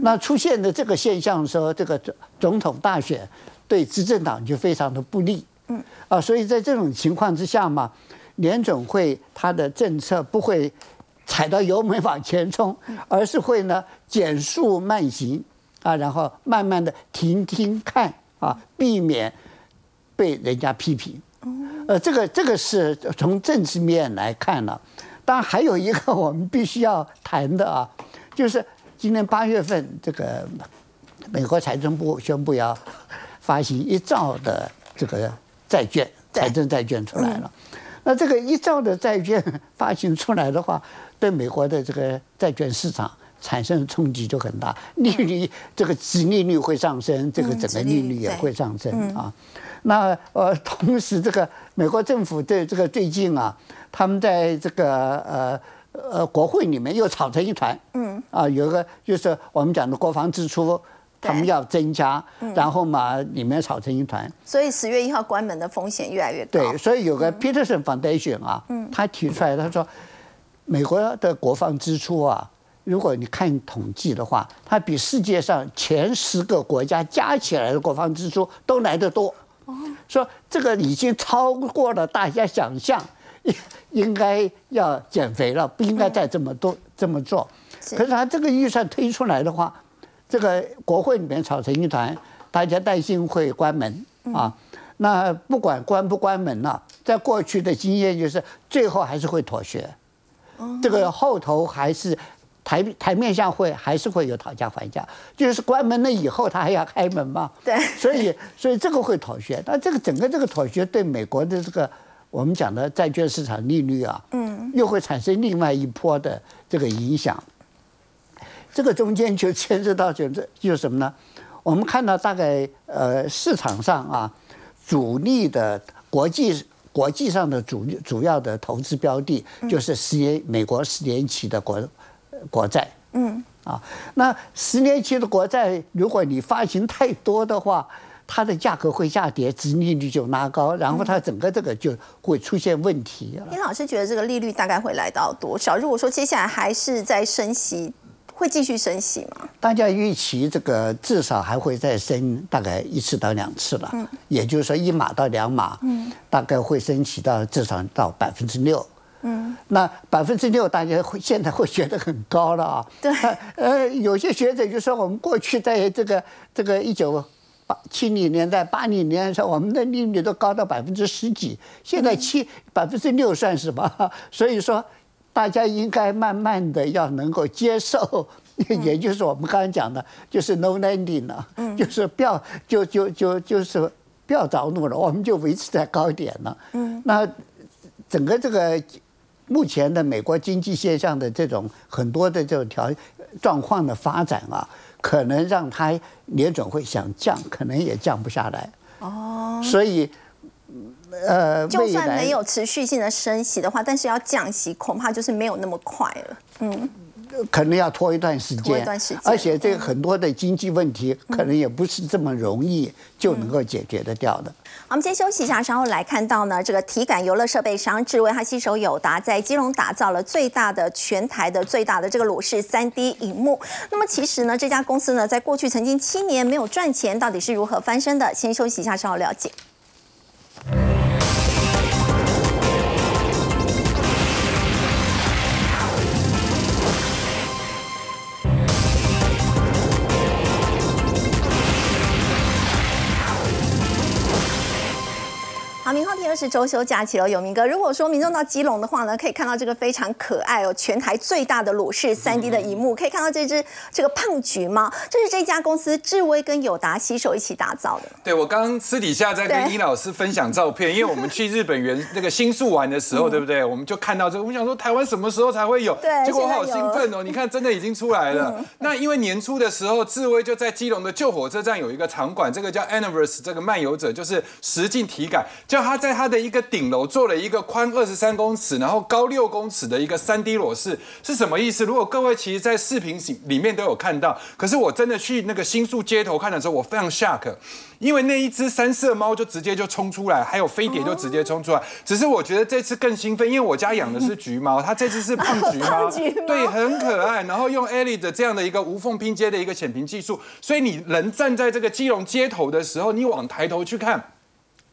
那出现的这个现象说，这个总统大选对执政党就非常的不利。嗯啊，所以在这种情况之下嘛，联总会它的政策不会踩到油门往前冲，而是会呢减速慢行啊，然后慢慢的停停看啊，避免被人家批评。呃，这个这个是从政治面来看呢。当然，还有一个我们必须要谈的啊，就是今年八月份，这个美国财政部宣布要发行一兆的这个债券，财政债券出来了。那这个一兆的债券发行出来的话，对美国的这个债券市场产生冲击就很大，利率这个殖利率会上升，这个整个利率也会上升啊。那呃，同时这个美国政府对这个最近啊。他们在这个呃呃国会里面又吵成一团，嗯。啊，有一个就是我们讲的国防支出，他们要增加，然后嘛里面吵成一团，所以十月一号关门的风险越来越高。对，所以有个 Peterson Foundation 啊，他提出来，他说美国的国防支出啊，如果你看统计的话，它比世界上前十个国家加起来的国防支出都来得多，说这个已经超过了大家想象。应该要减肥了，不应该再这么多这么做。可是他这个预算推出来的话，这个国会里面吵成一团，大家担心会关门啊。那不管关不关门了，在过去的经验就是最后还是会妥协。这个后头还是台台面上会还是会有讨价还价，就是关门了以后他还要开门嘛。对，所以所以这个会妥协。那这个整个这个妥协对美国的这个。我们讲的债券市场利率啊，嗯，又会产生另外一波的这个影响。这个中间就牵涉到就是就是什么呢？我们看到大概呃市场上啊，主力的国际国际上的主主要的投资标的，就是十年美国十年期的国国债。嗯啊，那十年期的国债，如果你发行太多的话，它的价格会下跌，殖利率就拉高，然后它整个这个就会出现问题。林老师觉得这个利率大概会来到多少？如果说接下来还是在升息，会继续升息吗？大家预期这个至少还会再升大概一次到两次了，嗯，也就是说一码到两码，嗯，大概会升起到至少到百分之六。嗯，那百分之六，大家会现在会觉得很高了啊。对，呃，有些学者就说，我们过去在这个这个一九八七零年代、八零年代，我们的利率都高到百分之十几，现在七百分之六算什么？所以说，大家应该慢慢的要能够接受，也就是我们刚刚讲的，就是 no landing 了，就是不要就就就就是不要着陆了，我们就维持在高点了。嗯，那整个这个。目前的美国经济现象的这种很多的这种条状况的发展啊，可能让他联准会想降，可能也降不下来。哦，所以，呃，就算没有持续性的升息的话，但是要降息，恐怕就是没有那么快了。嗯。可能要拖一段时间，拖一段时间而且这个很多的经济问题可能也不是这么容易就能够解决得掉的。我们先休息一下，稍后来看到呢，这个体感游乐设备商智威，它携手友达在基隆打造了最大的全台的最大的这个裸视三 D 荧幕。那么其实呢，这家公司呢，在过去曾经七年没有赚钱，到底是如何翻身的？先休息一下，稍后了解。明后天又是周休假期了，有明哥。如果说民众到基隆的话呢，可以看到这个非常可爱哦，全台最大的裸视三 D 的荧幕，可以看到这只这个胖橘猫，这是这家公司智威跟友达携手一起打造的。对我刚刚私底下在跟伊老师分享照片，因为我们去日本原那个新宿玩的时候，对不对？我们就看到这个，我们想说台湾什么时候才会有？对，结果我好兴奋哦！你看，真的已经出来了。那因为年初的时候，智威就在基隆的旧火车站有一个场馆，这个叫 Anniverse，这个漫游者就是实境体感，叫他在他的一个。顶楼做了一个宽二十三公尺，然后高六公尺的一个三 D 裸视，是什么意思？如果各位其实，在视频里面都有看到，可是我真的去那个新宿街头看的时候，我非常 shock，因为那一只三色猫就直接就冲出来，还有飞碟就直接冲出来。只是我觉得这次更兴奋，因为我家养的是橘猫，它这次是胖橘猫，对，很可爱。然后用 Ellie 的这样的一个无缝拼接的一个显屏技术，所以你人站在这个基隆街头的时候，你往抬头去看。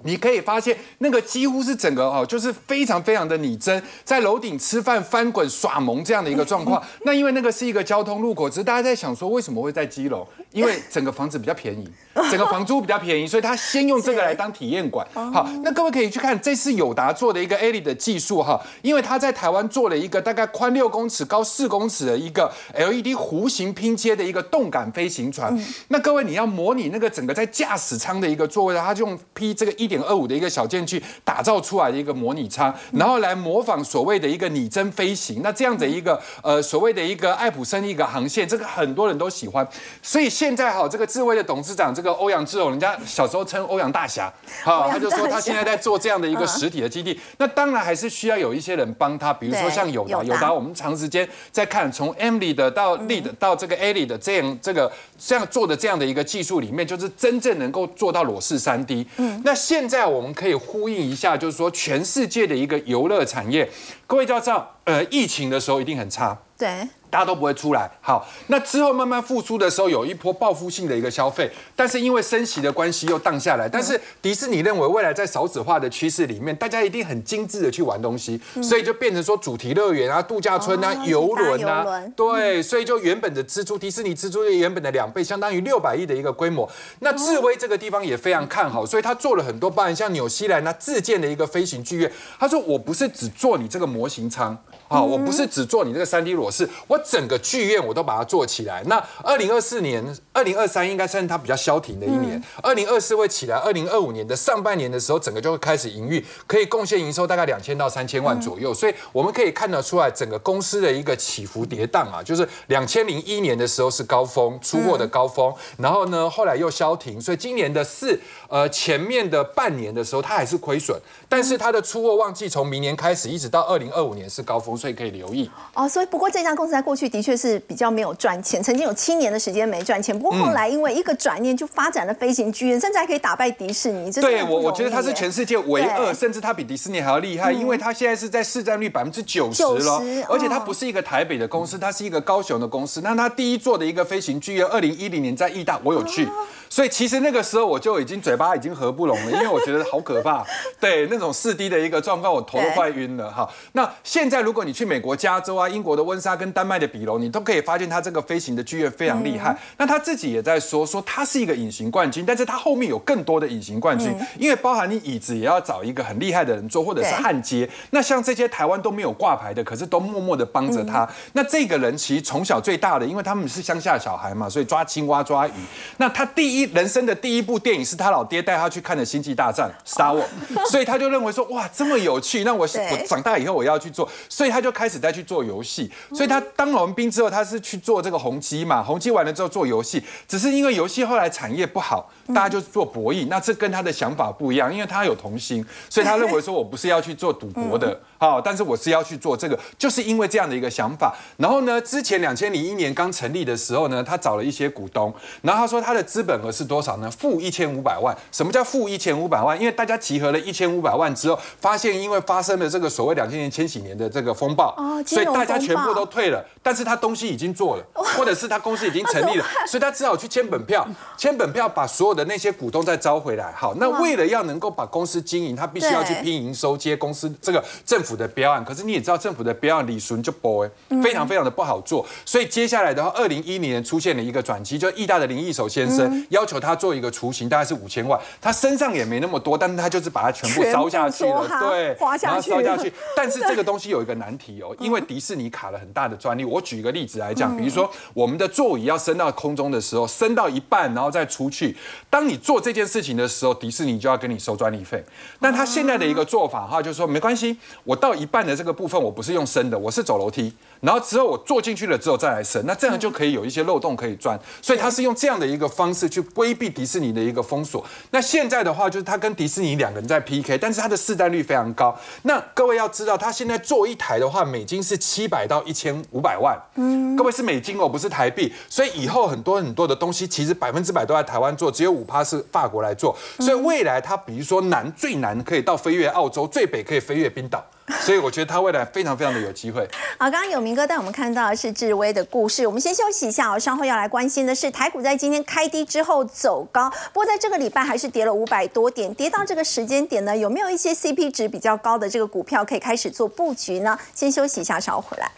你可以发现，那个几乎是整个哦，就是非常非常的拟真，在楼顶吃饭、翻滚、耍萌这样的一个状况。那因为那个是一个交通路口，只是大家在想说，为什么会在基隆？因为整个房子比较便宜，整个房租比较便宜，所以他先用这个来当体验馆。好，那各位可以去看，这是友达做的一个 A 里的技术哈，因为他在台湾做了一个大概宽六公尺、高四公尺的一个 LED 弧形拼接的一个动感飞行船。那各位你要模拟那个整个在驾驶舱的一个座位，他就用 P 这个一点二五的一个小件去打造出来的一个模拟舱，然后来模仿所谓的一个拟真飞行。那这样的一个呃所谓的一个爱普生一个航线，这个很多人都喜欢，所以现现在哈，这个智慧的董事长这个欧阳志勇，人家小时候称欧阳大侠，好，他就说他现在在做这样的一个 实体的基地。那当然还是需要有一些人帮他，比如说像友达，友达我们长时间在看，从 Emily 的到 Lead 到这个 Ali 的这样这个这样做的这样的一个技术里面，就是真正能够做到裸视三 D。嗯，那现现在我们可以呼应一下，就是说全世界的一个游乐产业，各位要知道，呃，疫情的时候一定很差。对。大家都不会出来。好，那之后慢慢复苏的时候，有一波报复性的一个消费，但是因为升息的关系又荡下来。但是迪士尼认为未来在少子化的趋势里面，大家一定很精致的去玩东西，所以就变成说主题乐园啊、度假村啊、游轮啊，对，所以就原本的支出，迪士尼支出原本的两倍，相当于六百亿的一个规模。那智威这个地方也非常看好，所以他做了很多，包含像纽西兰那自建的一个飞行剧院。他说：“我不是只做你这个模型舱。”啊，我不是只做你这个三 D 裸视，我整个剧院我都把它做起来。那二零二四年、二零二三应该算是它比较消停的一年，二零二四会起来，二零二五年的上半年的时候，整个就会开始营运，可以贡献营收大概两千到三千万左右。所以我们可以看得出来，整个公司的一个起伏跌宕啊，就是两千零一年的时候是高峰出货的高峰，然后呢后来又消停，所以今年的四呃前面的半年的时候它还是亏损，但是它的出货旺季从明年开始一直到二零二五年是高峰，所以可以留意。哦，所以不过这家公司在过去的确是比较没有赚钱，曾经有七年的时间没赚钱。不过后来因为一个转念，就发展了飞行剧院，甚至还可以打败迪士尼。对我，我觉得它是全世界唯二，甚至它比迪士尼还要厉害，因为它现在是在市占率百分之九十了，而且它不是一个台北的公司，它是一个高雄的公司。那它第一座的一个飞行剧院，二零一零年在义大，我有去。所以其实那个时候我就已经嘴巴已经合不拢了，因为我觉得好可怕。对那种四 D 的一个状况，我头都快晕了哈。那现在如果你去美国加州啊、英国的温莎跟丹麦的比隆，你都可以发现它这个飞行的剧院非常厉害。那他自己也在说，说他是一个隐形冠军，但是他后面有更多的隐形冠军，因为包含你椅子也要找一个很厉害的人做，或者是焊接。那像这些台湾都没有挂牌的，可是都默默的帮着他。那这个人其实从小最大的，因为他们是乡下小孩嘛，所以抓青蛙抓鱼。那他第一。人生的第一部电影是他老爹带他去看的《星际大战》Star Wars，所以他就认为说哇这么有趣，那我我长大以后我要去做，所以他就开始在去做游戏。所以他当完兵之后，他是去做这个宏基嘛，宏基完了之后做游戏，只是因为游戏后来产业不好，大家就做博弈，那这跟他的想法不一样，因为他有童心，所以他认为说我不是要去做赌博的。好，但是我是要去做这个，就是因为这样的一个想法。然后呢，之前两千零一年刚成立的时候呢，他找了一些股东，然后他说他的资本额是多少呢？负一千五百万。什么叫负一千五百万？因为大家集合了一千五百万之后，发现因为发生了这个所谓两千年、千禧年的这个风暴，所以大家全部都退了。但是他东西已经做了，或者是他公司已经成立了，所以他只好去签本票，签本票把所有的那些股东再招回来。好，那为了要能够把公司经营，他必须要去拼营收，接公司这个政。府的标案，可是你也知道政府的标案李顺就薄哎非常非常的不好做，所以接下来的话，二零一零年出现了一个转机，就意大的林义守先生要求他做一个雏形，大概是五千万，他身上也没那么多，但是他就是把它全部烧下去了，对，然后烧下去。但是这个东西有一个难题哦，因为迪士尼卡了很大的专利。我举一个例子来讲，比如说我们的座椅要升到空中的时候，升到一半然后再出去，当你做这件事情的时候，迪士尼就要跟你收专利费。但他现在的一个做法哈，就是说没关系，我。到一半的这个部分，我不是用升的，我是走楼梯，然后之后我坐进去了之后再来审，那这样就可以有一些漏洞可以钻，所以他是用这样的一个方式去规避迪士尼的一个封锁。那现在的话，就是他跟迪士尼两个人在 PK，但是他的市占率非常高。那各位要知道，他现在做一台的话，美金是七百到一千五百万，嗯，各位是美金哦，不是台币，所以以后很多很多的东西，其实百分之百都在台湾做，只有五趴是法国来做。所以未来他比如说南最南可以到飞越澳洲，最北可以飞越冰岛。所以我觉得他未来非常非常的有机会。好，刚刚有明哥带我们看到的是智威的故事，我们先休息一下哦。稍后要来关心的是台股在今天开低之后走高，不过在这个礼拜还是跌了五百多点，跌到这个时间点呢，有没有一些 CP 值比较高的这个股票可以开始做布局呢？先休息一下，稍后回来。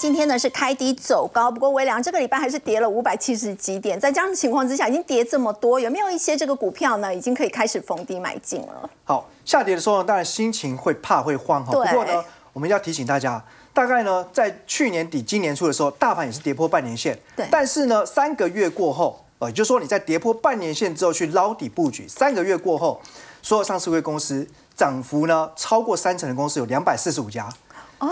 今天呢是开低走高，不过微良这个礼拜还是跌了五百七十几点，在这样的情况之下，已经跌这么多，有没有一些这个股票呢，已经可以开始逢低买进了？好，下跌的时候呢，当然心情会怕会慌哈。不过呢，我们要提醒大家，大概呢在去年底今年初的时候，大盘也是跌破半年线，对。但是呢，三个月过后，呃，也就是说你在跌破半年线之后去捞底布局，三个月过后，所有上市会公司涨幅呢超过三成的公司有两百四十五家。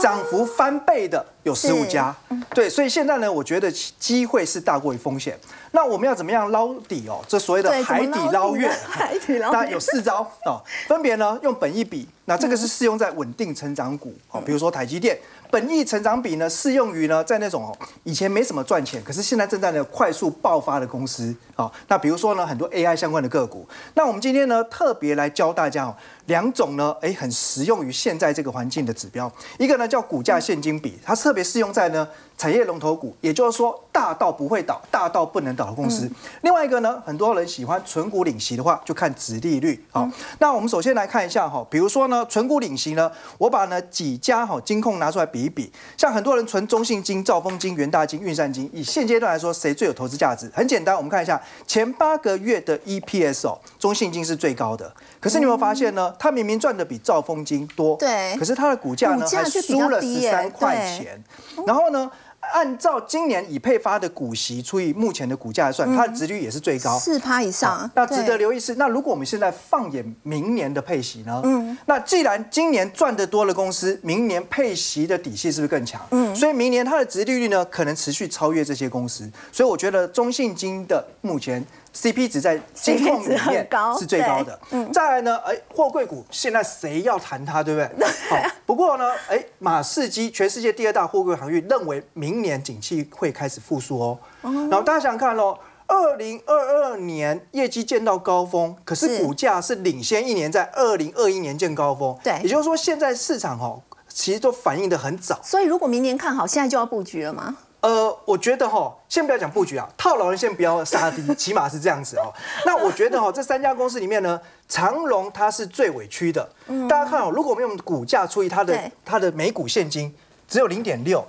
涨幅翻倍的有十五家，对，所以现在呢，我觉得机会是大过于风险。那我们要怎么样捞底哦？这所谓的海底捞月，海底捞，当然有四招哦，分别呢用本一比，那这个是适用在稳定成长股哦，比如说台积电。本益成长比呢，适用于呢，在那种以前没什么赚钱，可是现在正在呢快速爆发的公司啊。那比如说呢，很多 AI 相关的个股。那我们今天呢，特别来教大家哦，两种呢，哎，很实用于现在这个环境的指标。一个呢叫股价现金比，它特别适用在呢产业龙头股，也就是说大到不会倒、大到不能倒的公司。另外一个呢，很多人喜欢纯股领息的话，就看殖利率。好，那我们首先来看一下哈，比如说呢，纯股领息呢，我把呢几家哈金控拿出来比一比，像很多人存中信金、兆丰金、元大金、运善金，以现阶段来说，谁最有投资价值？很简单，我们看一下前八个月的 EPS 哦，中信金是最高的。可是你有没有发现呢？它明明赚的比兆丰金多，对，可是它的股价呢还输了十三块钱，然后呢？按照今年已配发的股息除以目前的股价来算，它的值率也是最高，四趴以上。那值得留意是，那如果我们现在放眼明年的配息呢？嗯，那既然今年赚得多的公司，明年配息的底气是不是更强？嗯，所以明年它的值利率呢，可能持续超越这些公司。所以我觉得中信金的目前。CP 值在金控里面是最高的。嗯，再来呢，哎，货柜股现在谁要谈它，对不对？好，不过呢，哎，马士基全世界第二大货柜航运，认为明年景气会开始复苏哦。然后大家想想看喽，二零二二年业绩见到高峰，可是股价是领先一年，在二零二一年见高峰。对，也就是说现在市场哦，其实都反应的很早。所以如果明年看好，现在就要布局了吗？呃，我觉得哈，先不要讲布局啊，套牢人先不要杀低，起码是这样子哦。那我觉得哈，这三家公司里面呢，长隆它是最委屈的。大家看哦，如果我们用股价除以它的它的每股现金只有零点六，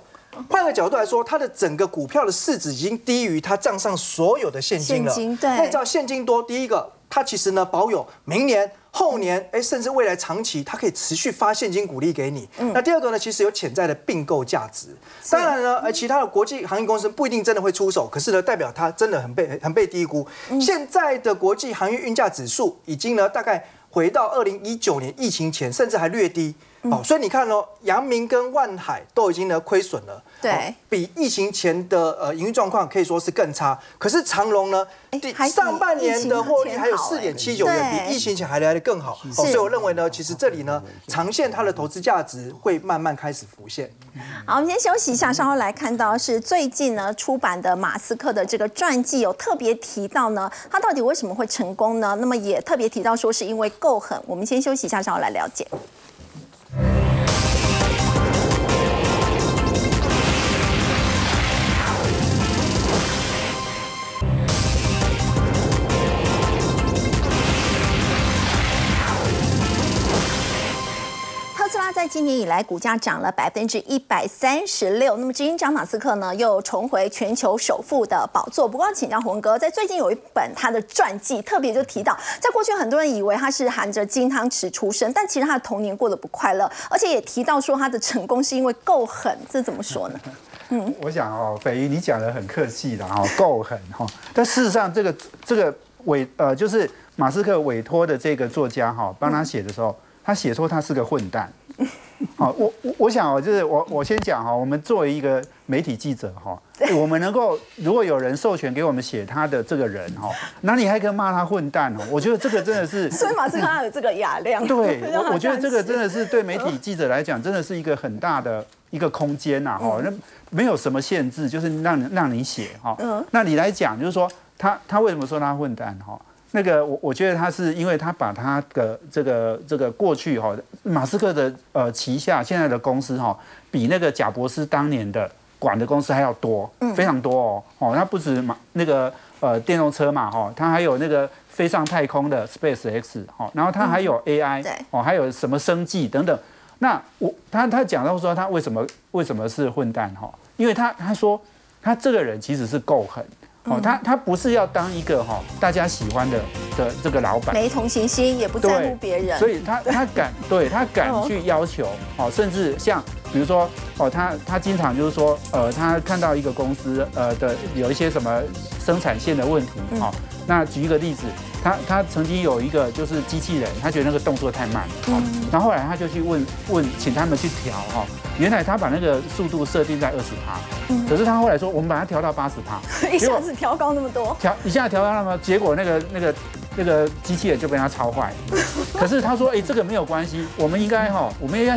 换个角度来说，它的整个股票的市值已经低于它账上所有的现金了。对，那知道现金多，第一个它其实呢保有明年。后年，哎，甚至未来长期，它可以持续发现金股利给你。那第二个呢，其实有潜在的并购价值。当然呢，呃，其他的国际航运公司不一定真的会出手，可是呢，代表它真的很被很被低估。现在的国际航运运价指数已经呢，大概回到二零一九年疫情前，甚至还略低。哦，所以你看哦，阳明跟万海都已经呢亏损了，对，比疫情前的呃营运状况可以说是更差。可是长隆呢，上半年的获利还有四点七九元，比疫情前还来的更好。哦，所以我认为呢，其实这里呢，长线它的投资价值会慢慢开始浮现。好，我们先休息一下，稍后来看到是最近呢出版的马斯克的这个传记，有特别提到呢，他到底为什么会成功呢？那么也特别提到说是因为够狠。我们先休息一下，稍后来了解。今年以来，股价涨了百分之一百三十六。那么，执行长马斯克呢，又重回全球首富的宝座。不过，请教洪哥，在最近有一本他的传记，特别就提到，在过去很多人以为他是含着金汤匙出生，但其实他的童年过得不快乐，而且也提到说他的成功是因为够狠。这怎么说呢？嗯，我想哦，北瑜你讲的很客气的哈，够狠哈。但事实上，这个这个委呃，就是马斯克委托的这个作家哈，帮他写的时候，他写说他是个混蛋。好，我我我想哦，就是我我先讲哈，我们作为一个媒体记者哈，我们能够如果有人授权给我们写他的这个人哈，那你还可以骂他混蛋哦？我觉得这个真的是，所以马斯克他有这个雅量。对，我我觉得这个真的是对媒体记者来讲，真的是一个很大的一个空间呐哈，那没有什么限制，就是让让你写哈。嗯。那你来讲，就是说他他为什么说他混蛋哈？那个我我觉得他是因为他把他的这个这个过去哈，马斯克的呃旗下现在的公司哈，比那个贾博士当年的管的公司还要多，非常多哦哦，他不止马那个呃电动车嘛哈，他还有那个飞上太空的 Space X 哈，然后他还有 AI 哦，还有什么生计等等。那我他他讲到说他为什么为什么是混蛋哈？因为他他说他这个人其实是够狠。哦，他他不是要当一个哈大家喜欢的的这个老板，没同情心，也不在乎别人，所以他他敢 对他敢去要求哦，甚至像比如说哦，他他经常就是说呃，他看到一个公司呃的有一些什么生产线的问题哦，那举一个例子，他他曾经有一个就是机器人，他觉得那个动作太慢，嗯，然后后来他就去问问，请他们去调哈。原来他把那个速度设定在二十帕，可是他后来说我们把它调到八十帕，一下子调高那么多，调一下调高那么，结果那个那个那个机器人就被他超坏。可是他说，哎，这个没有关系，我们应该哈，我们要